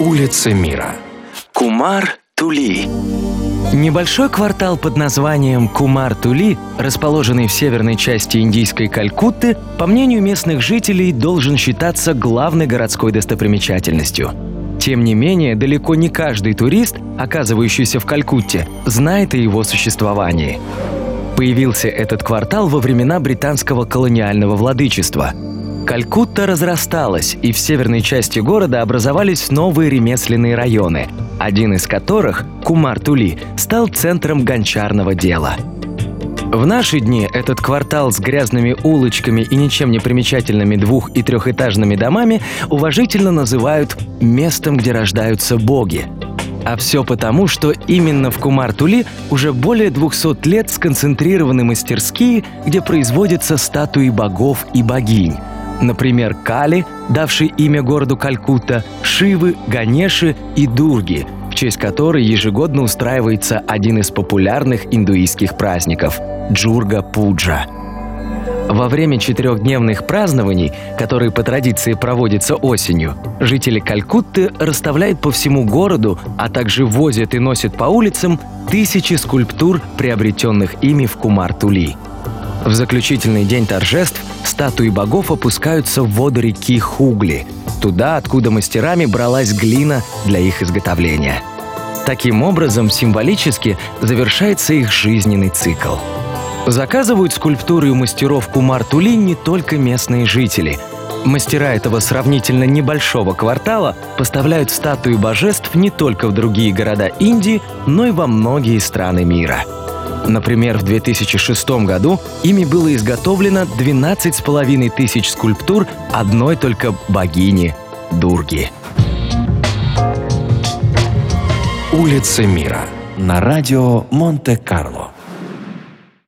Улица мира. Кумар Тули. Небольшой квартал под названием Кумар-Тули, расположенный в северной части индийской Калькутты, по мнению местных жителей, должен считаться главной городской достопримечательностью. Тем не менее, далеко не каждый турист, оказывающийся в Калькутте, знает о его существовании. Появился этот квартал во времена британского колониального владычества – Калькутта разрасталась, и в северной части города образовались новые ремесленные районы, один из которых, Кумар-Тули, стал центром гончарного дела. В наши дни этот квартал с грязными улочками и ничем не примечательными двух- и трехэтажными домами уважительно называют «местом, где рождаются боги». А все потому, что именно в Кумар-Тули уже более 200 лет сконцентрированы мастерские, где производятся статуи богов и богинь – Например, Кали, давший имя городу Калькутта, Шивы, Ганеши и Дурги, в честь которой ежегодно устраивается один из популярных индуистских праздников – Джурга Пуджа. Во время четырехдневных празднований, которые по традиции проводятся осенью, жители Калькутты расставляют по всему городу, а также возят и носят по улицам тысячи скульптур, приобретенных ими в Кумар-Тули – в заключительный день торжеств статуи богов опускаются в воду реки Хугли, туда, откуда мастерами бралась глина для их изготовления. Таким образом, символически завершается их жизненный цикл. Заказывают скульптуры у мастеров Кумар-Тули не только местные жители. Мастера этого сравнительно небольшого квартала поставляют статуи божеств не только в другие города Индии, но и во многие страны мира – Например, в 2006 году ими было изготовлено 12,5 тысяч скульптур одной только богини – Дурги. Улица мира на радио Монте-Карло.